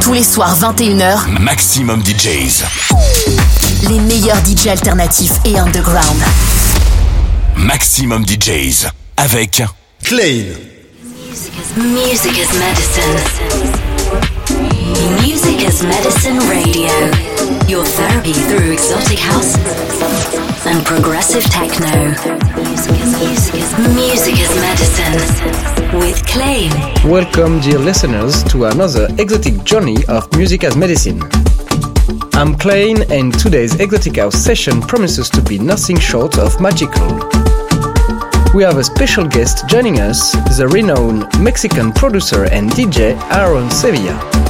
Tous les soirs 21h, Maximum DJs. Les meilleurs DJs alternatifs et underground. Maximum DJs avec Klein. Music is medicine. Music is medicine radio. Your therapy through exotic house and progressive techno. Music is, medicine with Clain. Welcome, dear listeners, to another exotic journey of music as medicine. I'm Clain, and today's Exotic House session promises to be nothing short of magical. We have a special guest joining us, the renowned Mexican producer and DJ Aaron Sevilla.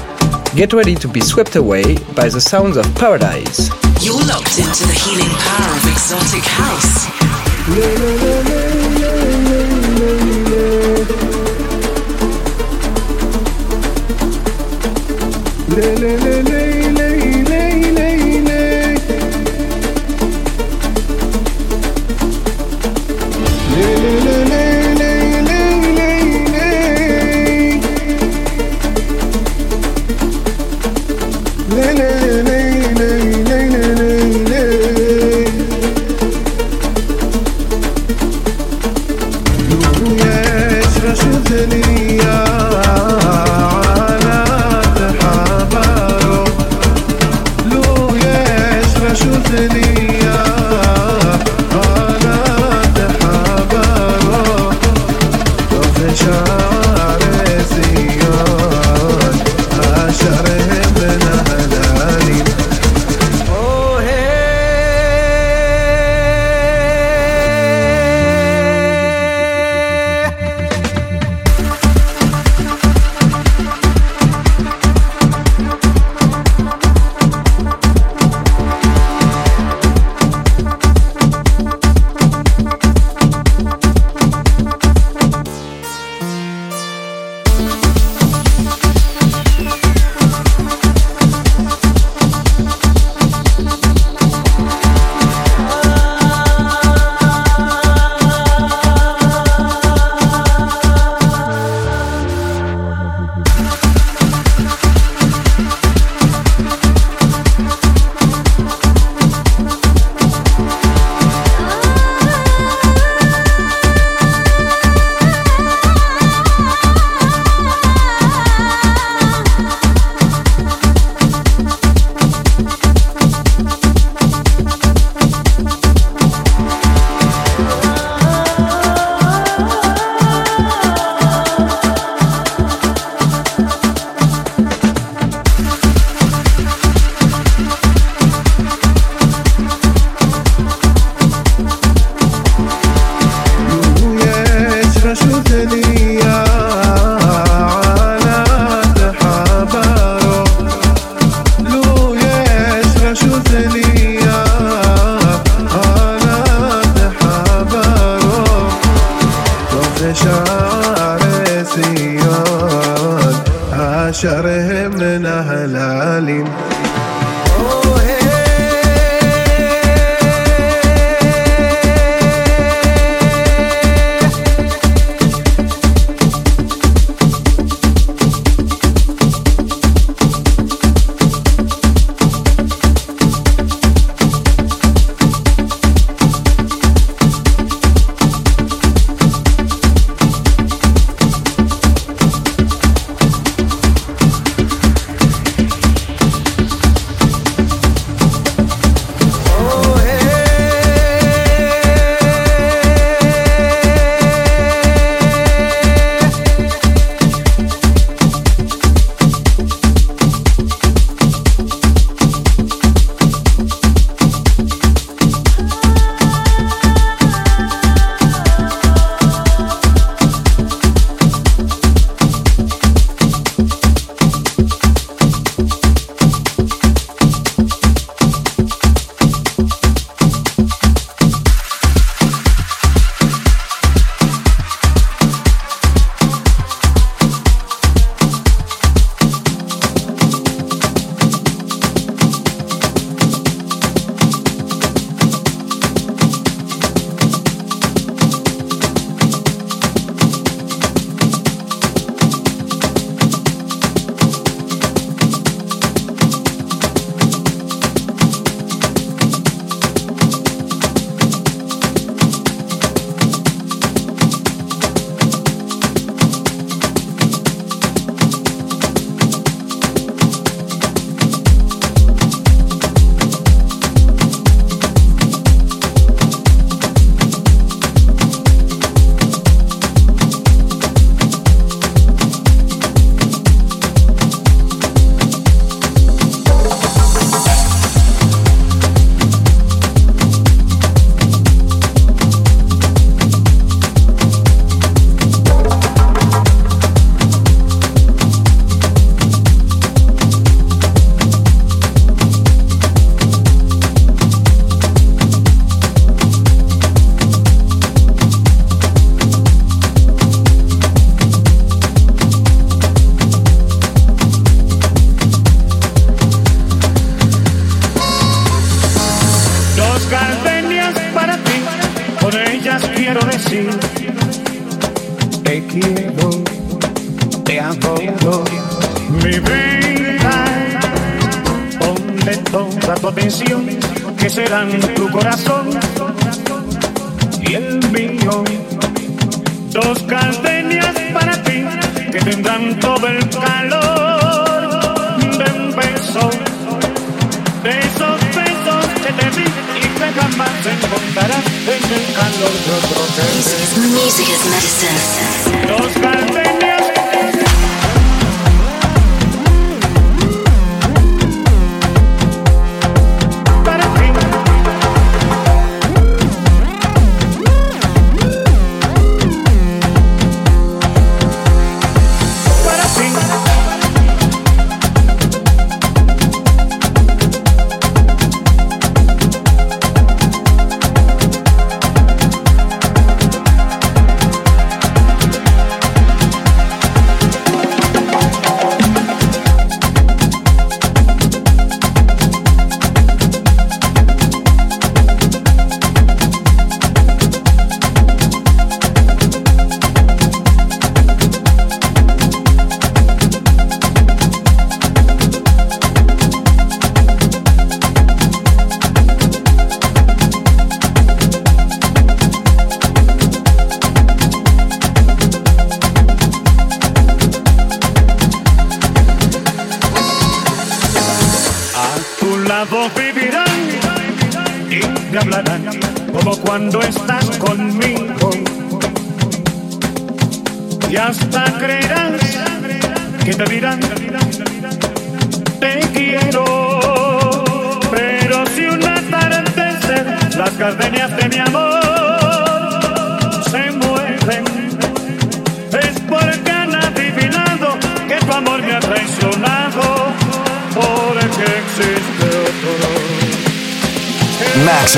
Get ready to be swept away by the sounds of paradise. You're locked into the healing power of exotic house.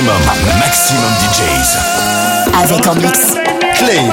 Maximum, maximum DJs. Avec en mix Claim.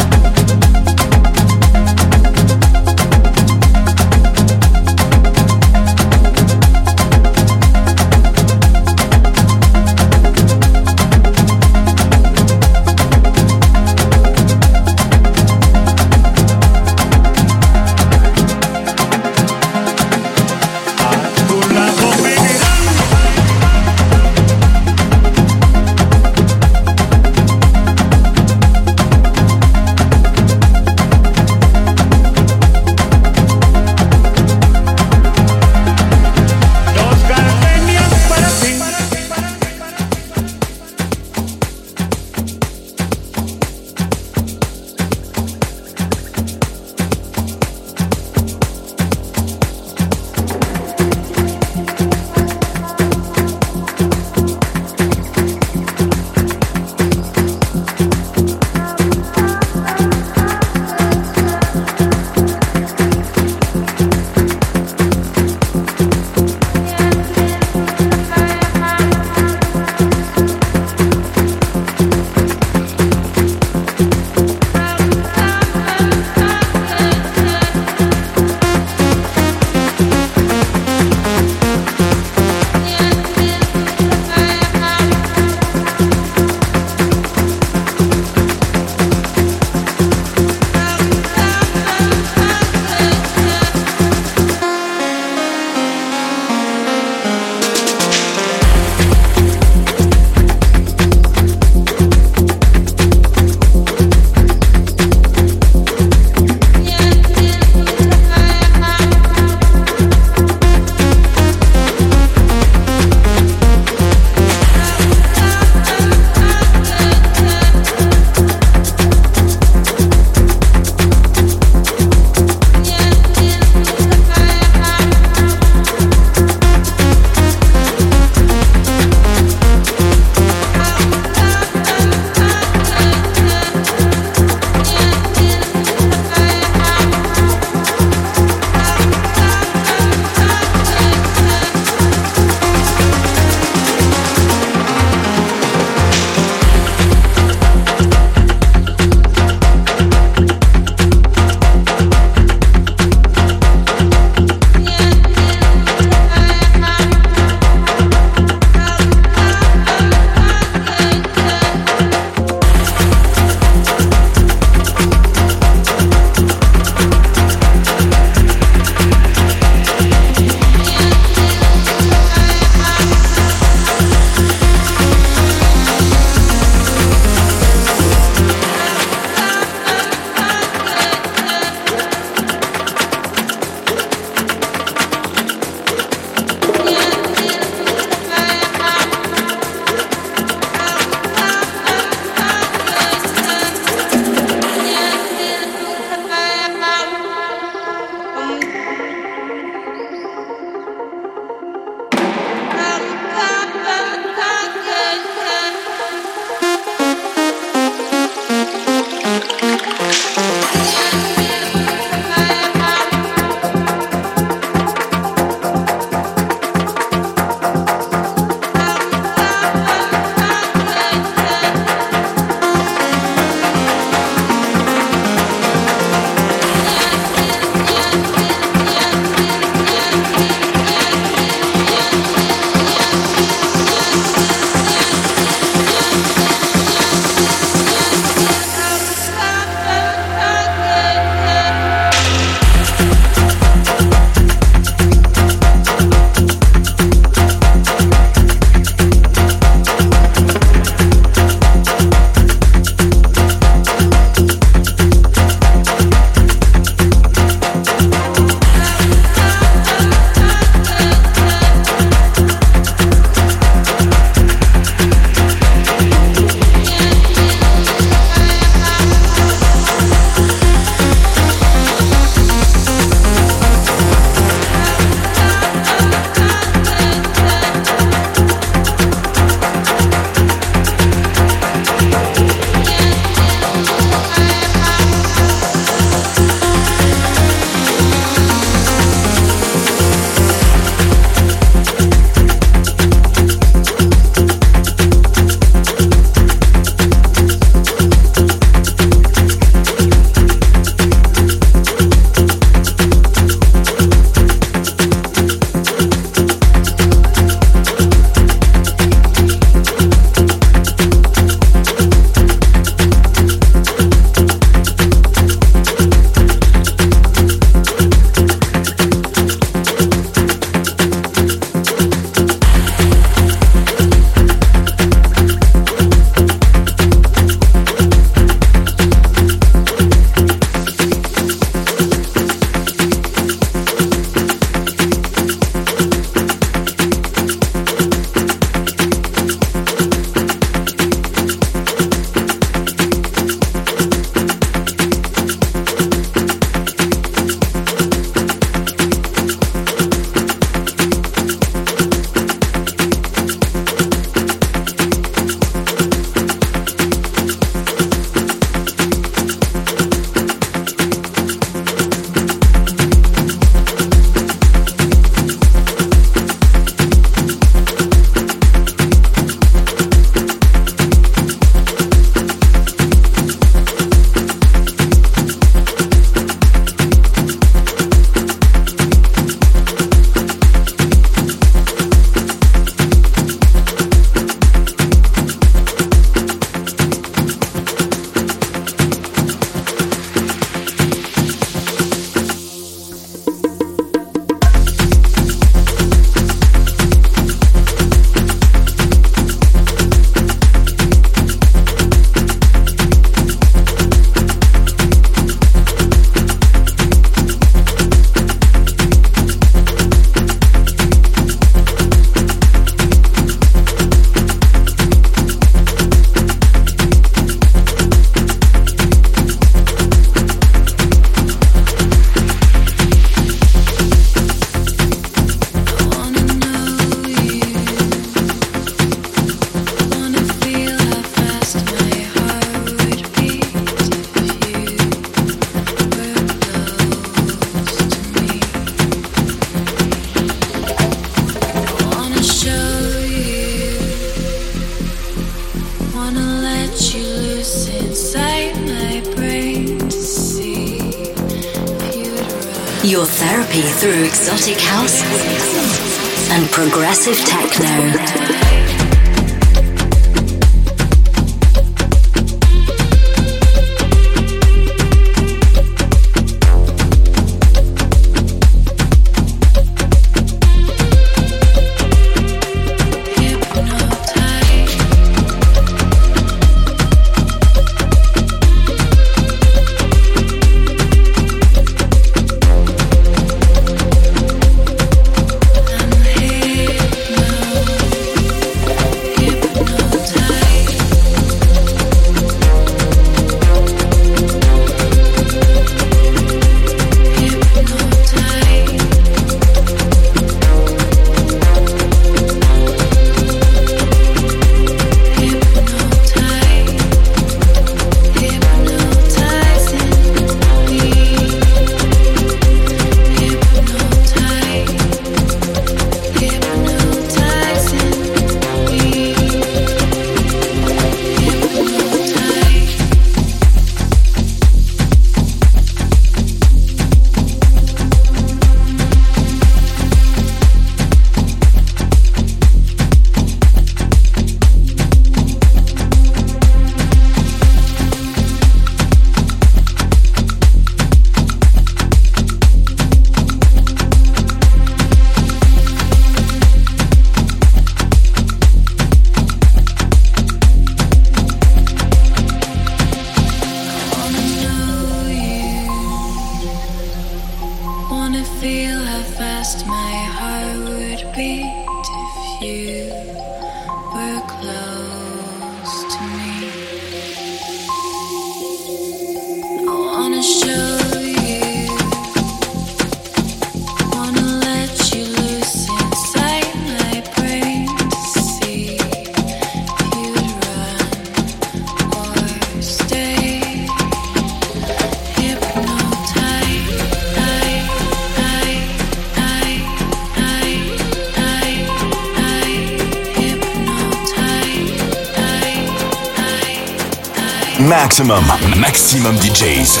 Maximum, maximum DJs.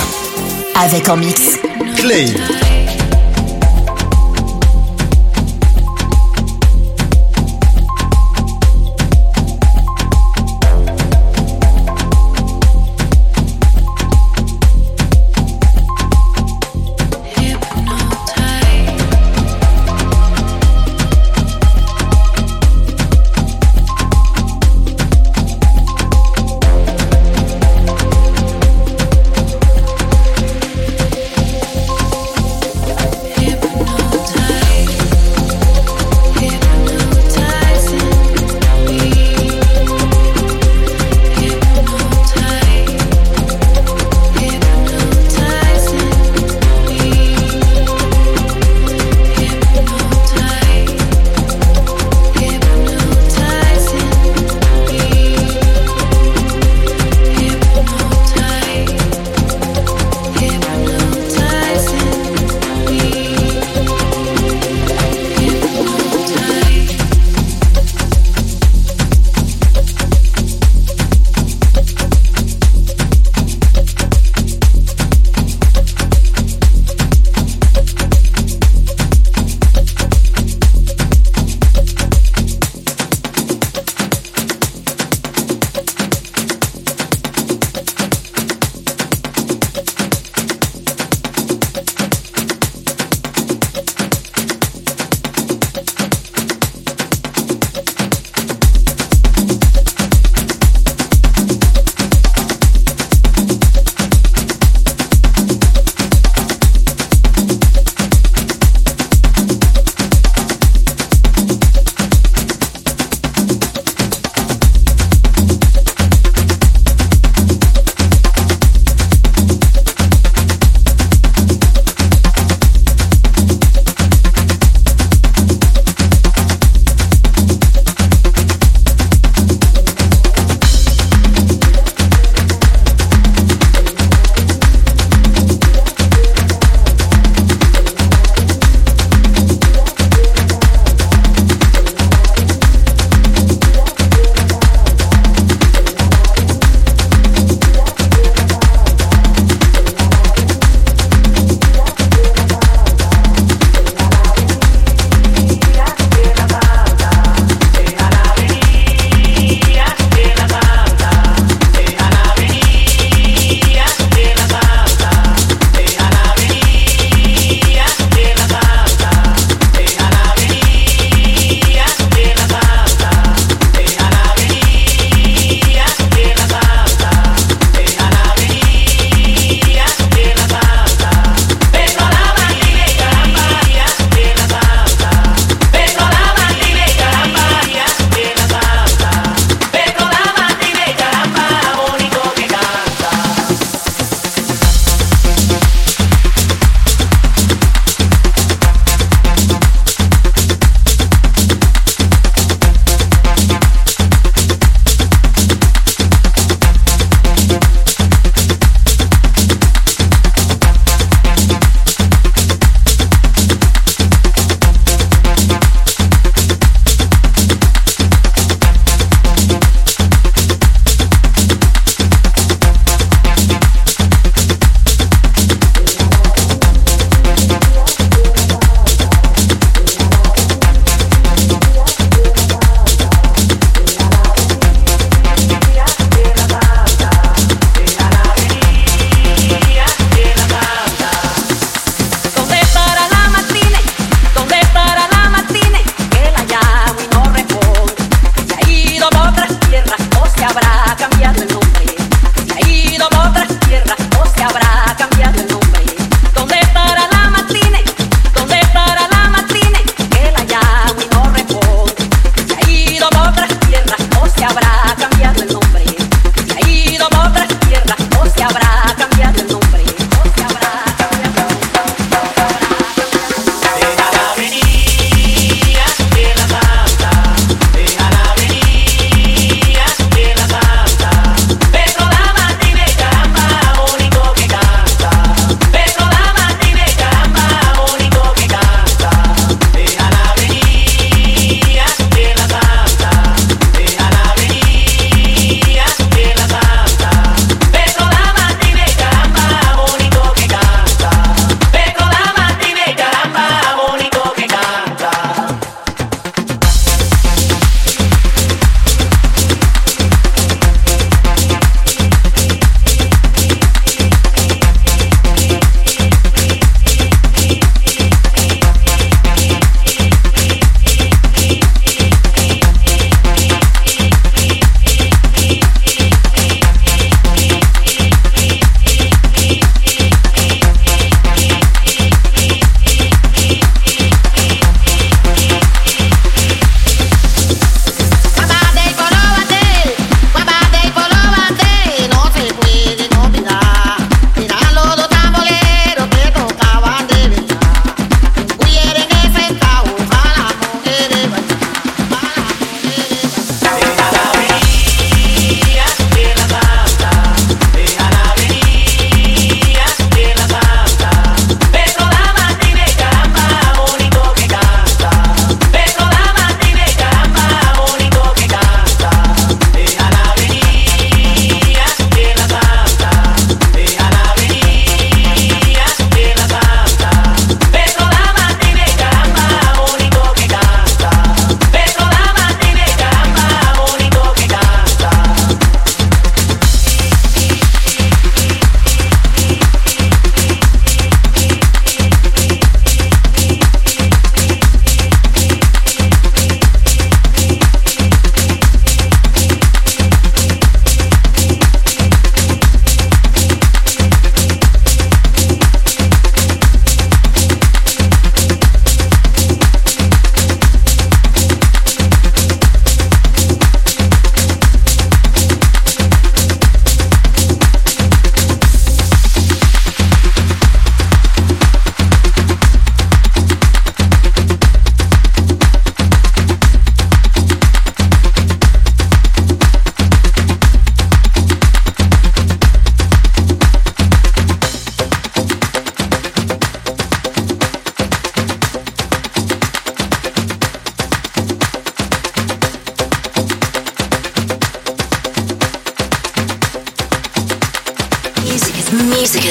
Avec en mix. Clay.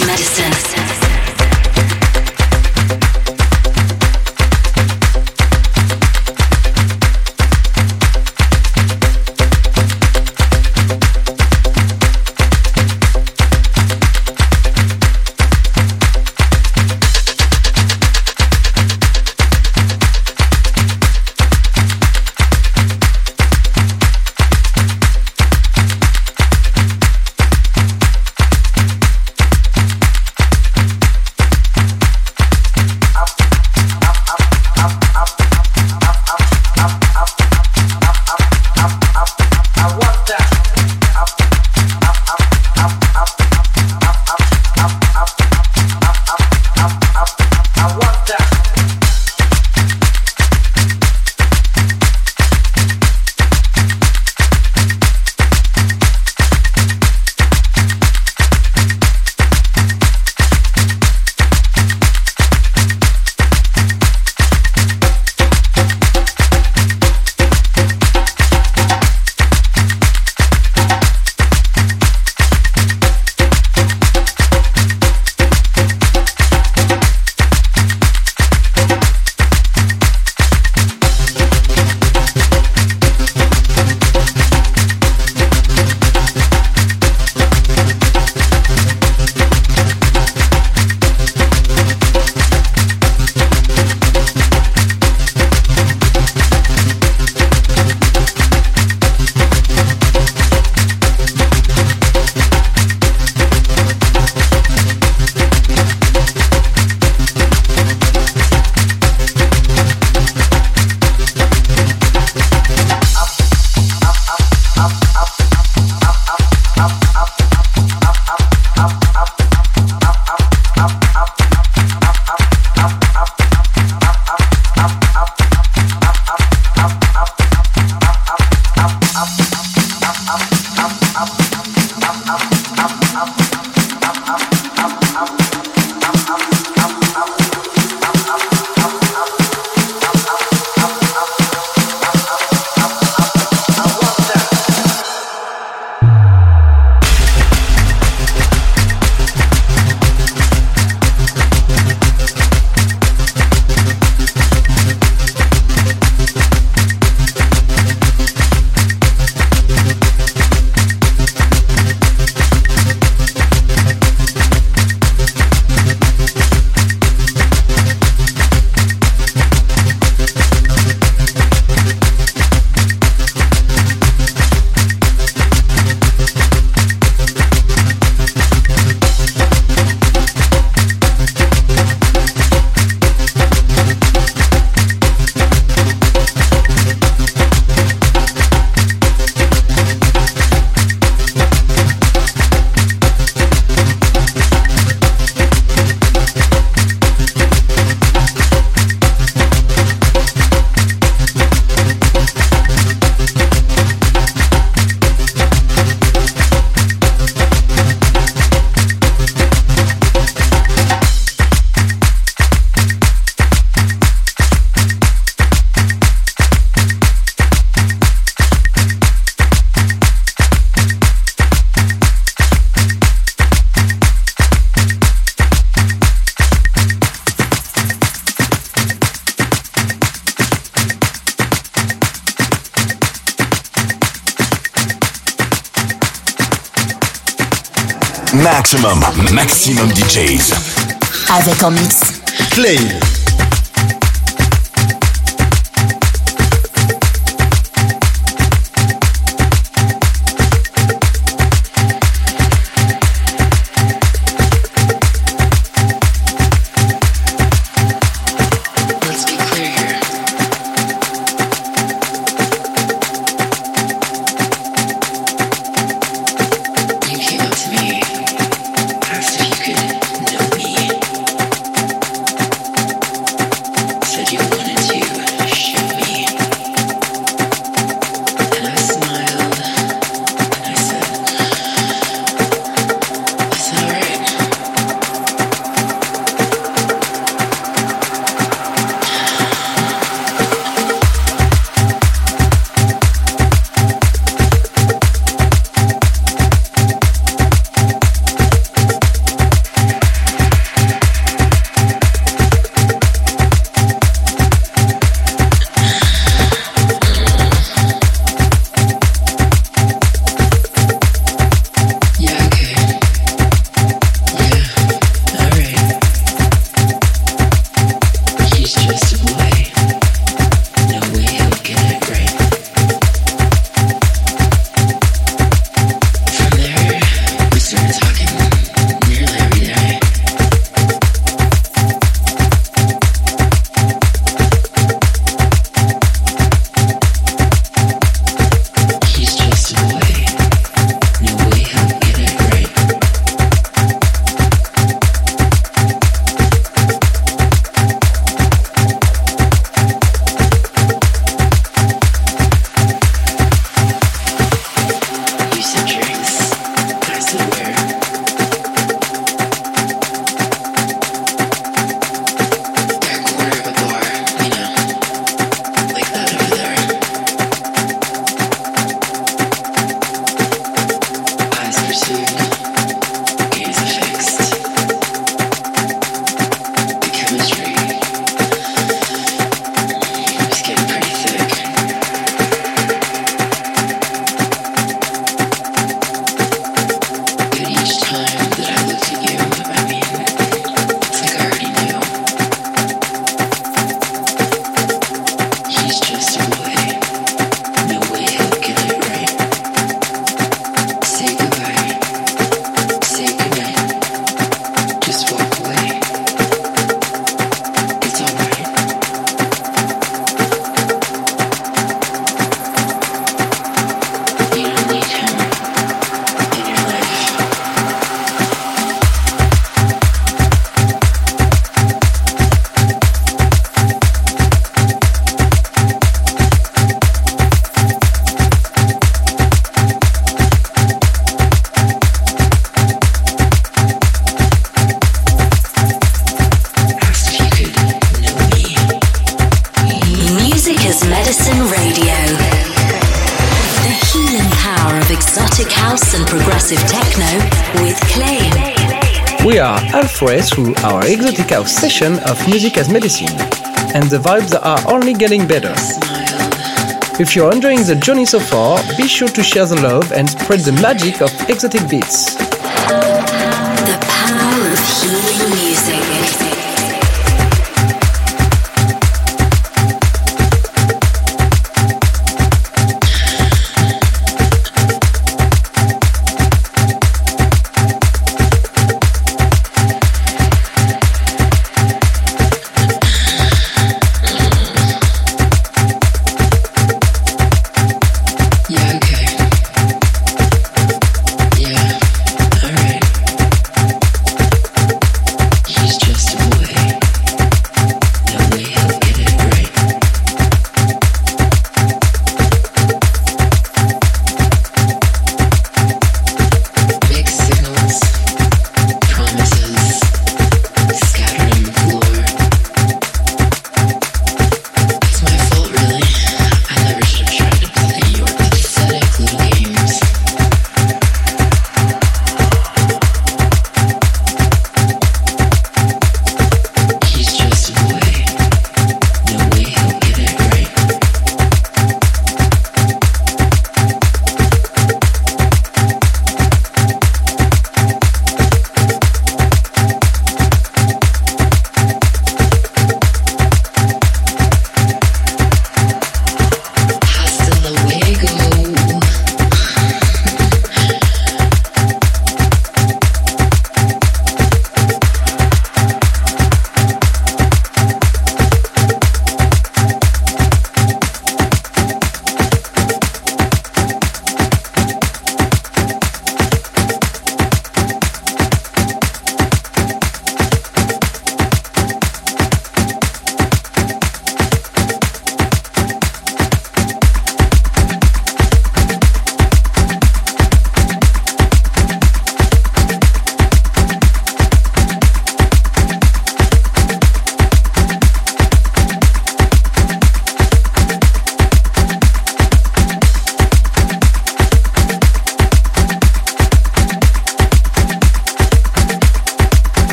Medicine. Maxximum, maxximum DJs. Avec en mix. Clain. Halfway through our exotic house session of Music as Medicine, and the vibes are only getting better. If you're enjoying the journey so far, be sure to share the love and spread the magic of exotic beats. The power of healing music.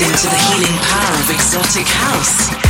into the healing power of exotic house.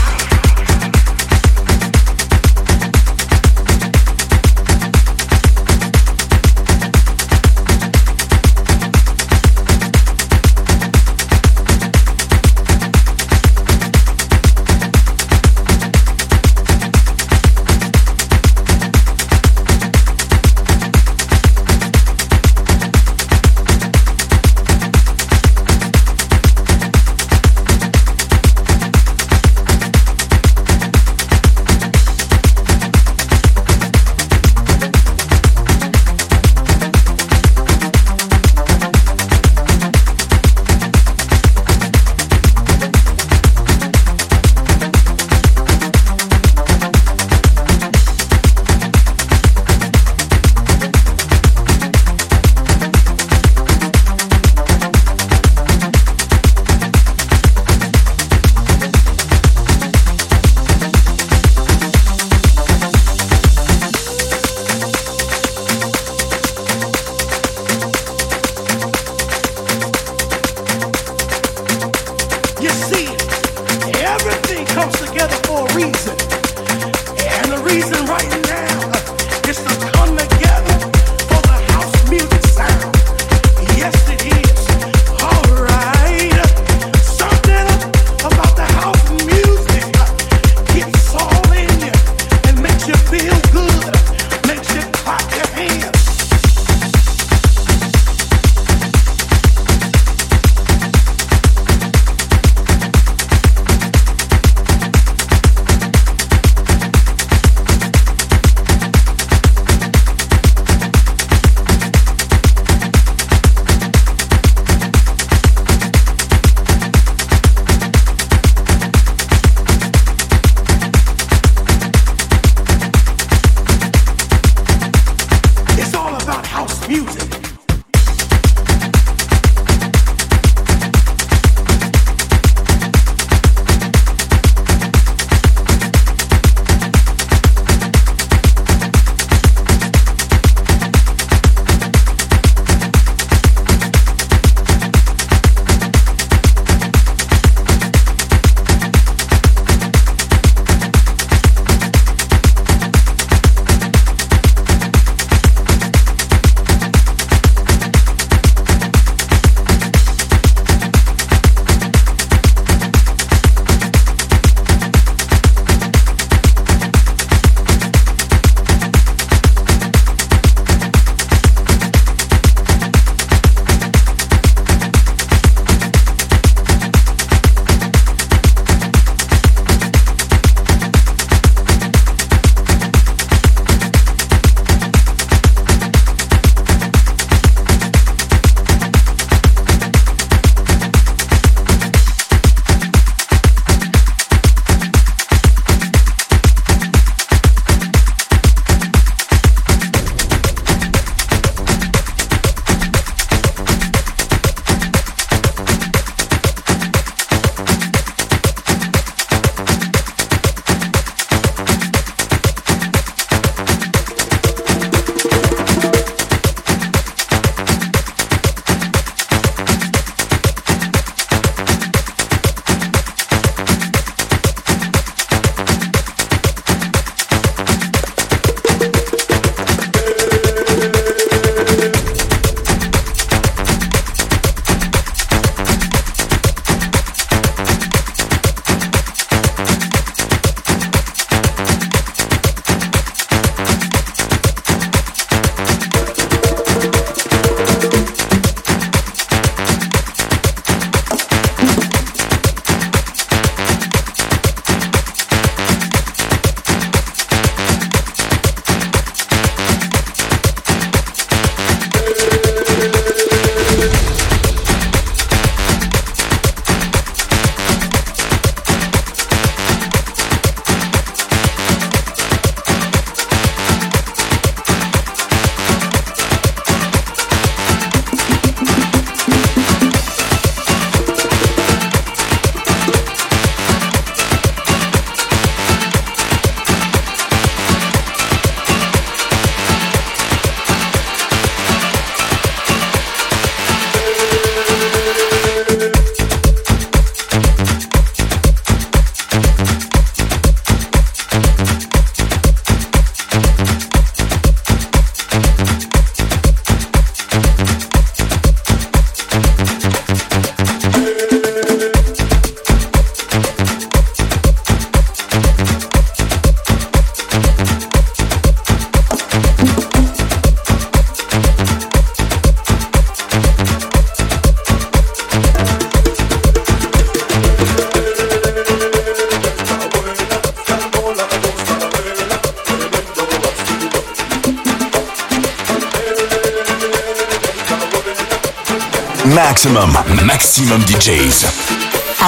Maximum, maximum DJs.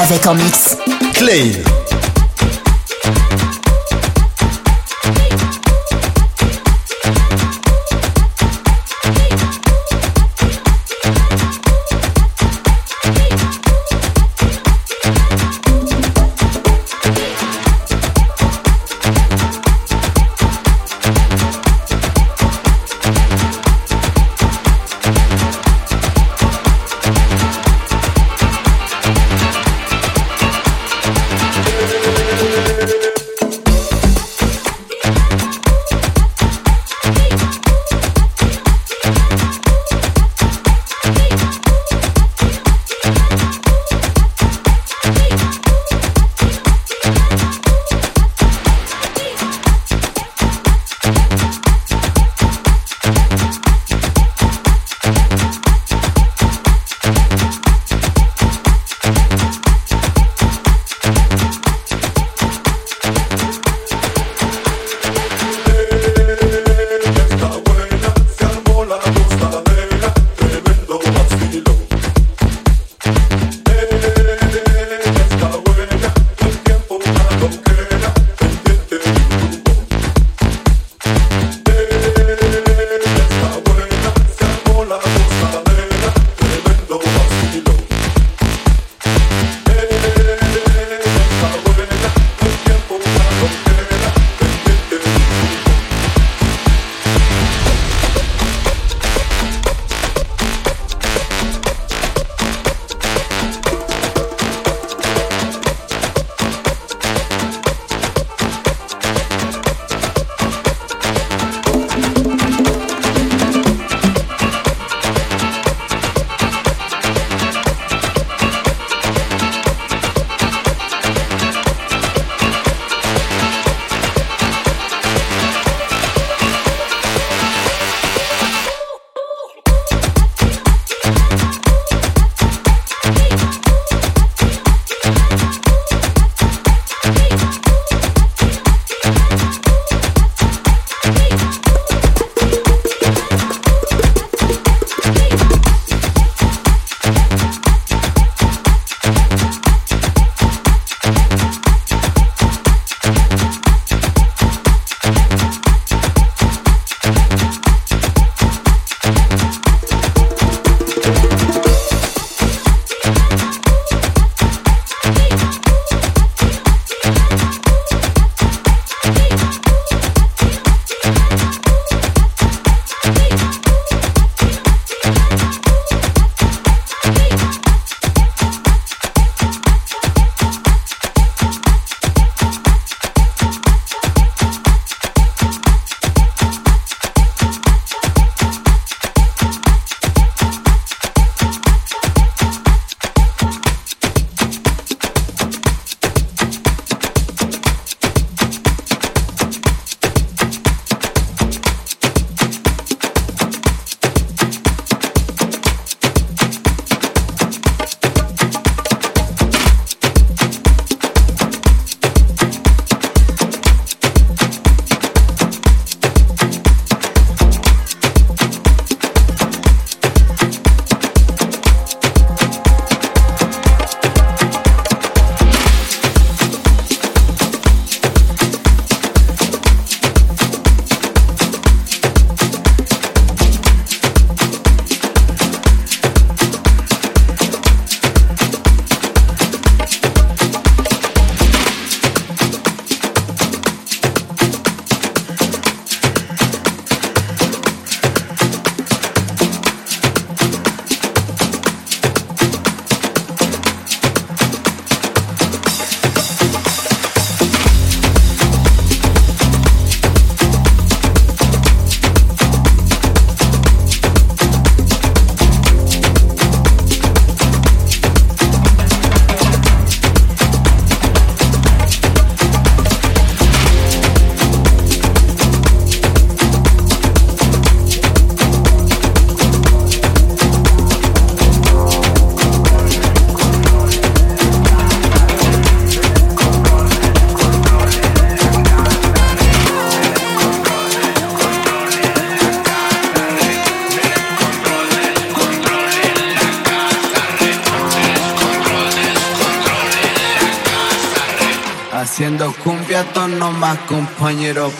Avec en mix. Clay.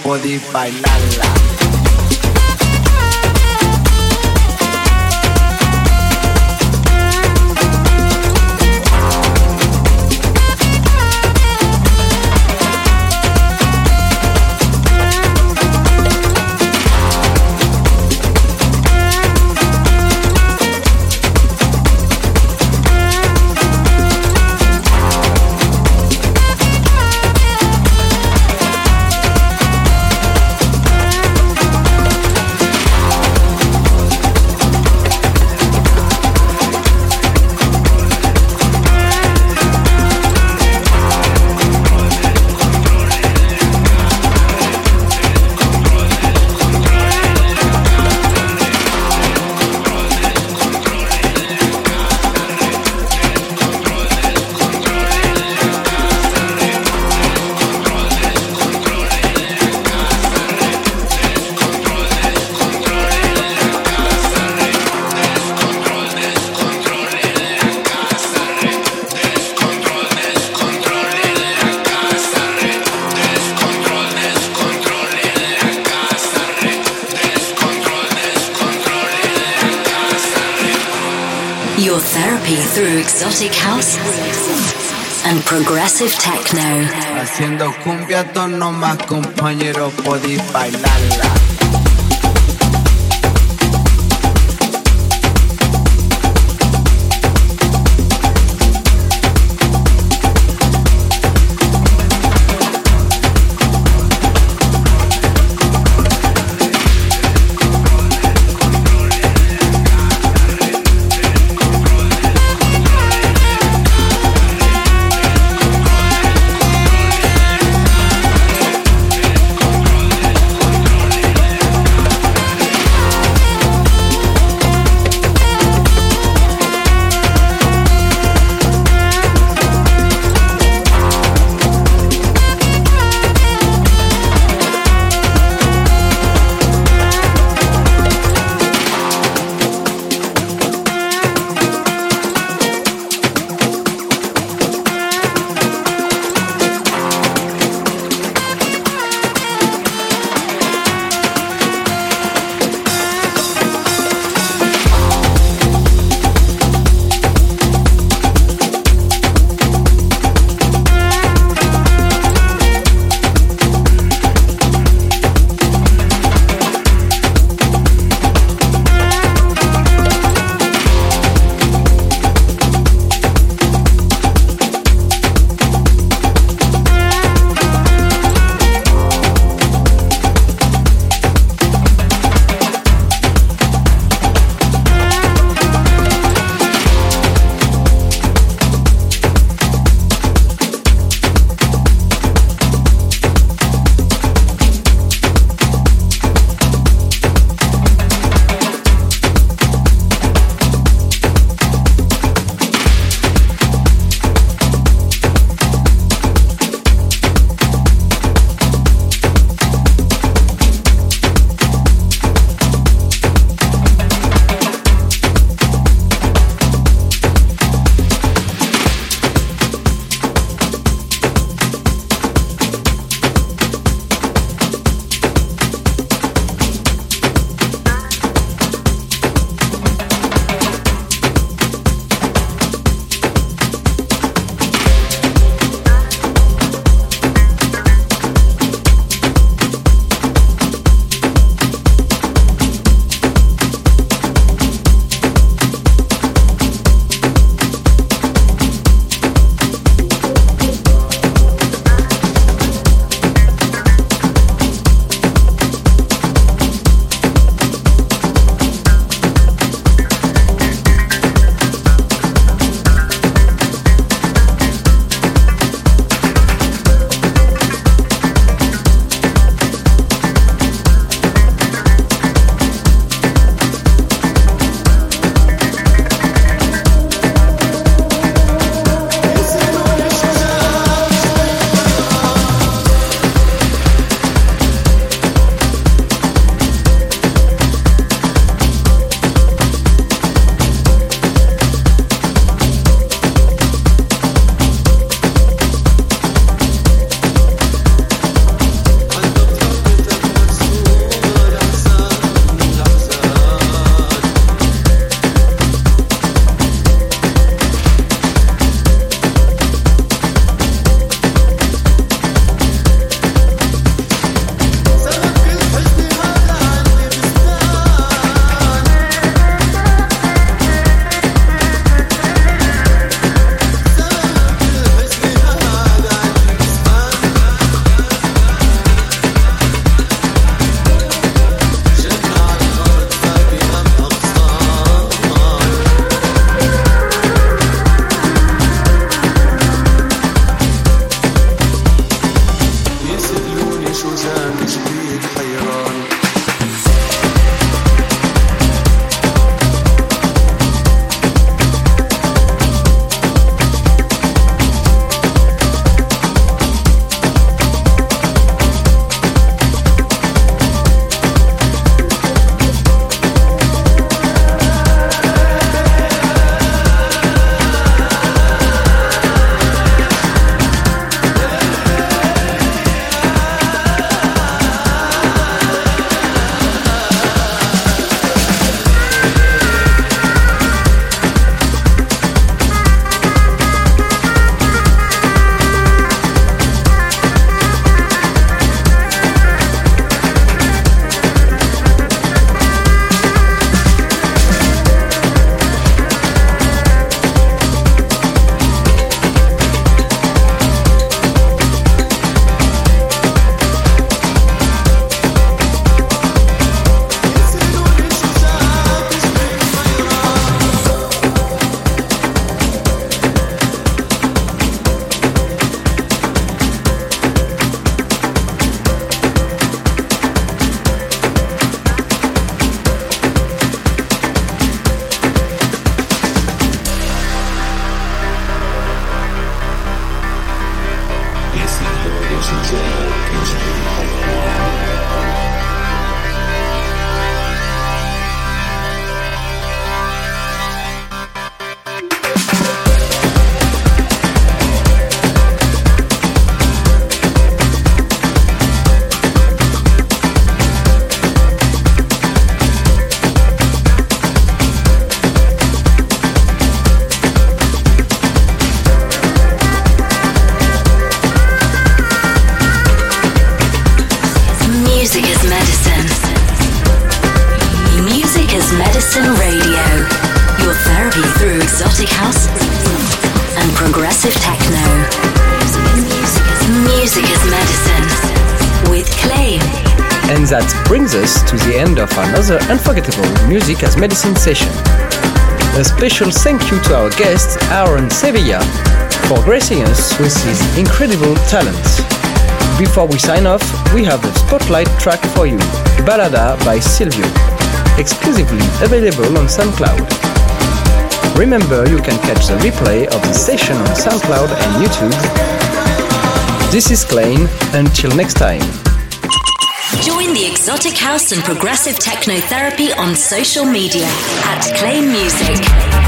Podéis bailarla. Haciendo cumbia, tono más compañeros, podéis bailarla. Techno. Music as medicine with. And that brings us to the end of another unforgettable Music as Medicine session. A special thank you to our guest, Aaron Sevilla, for gracing us with his incredible talents. Before we sign off, we have a spotlight track for you, Balada by Silvio, exclusively available on SoundCloud. Remember, you can catch the replay of the session on SoundCloud and YouTube. This is Clain. Until next time. Join the exotic house and progressive techno therapy on social media at Clain Music.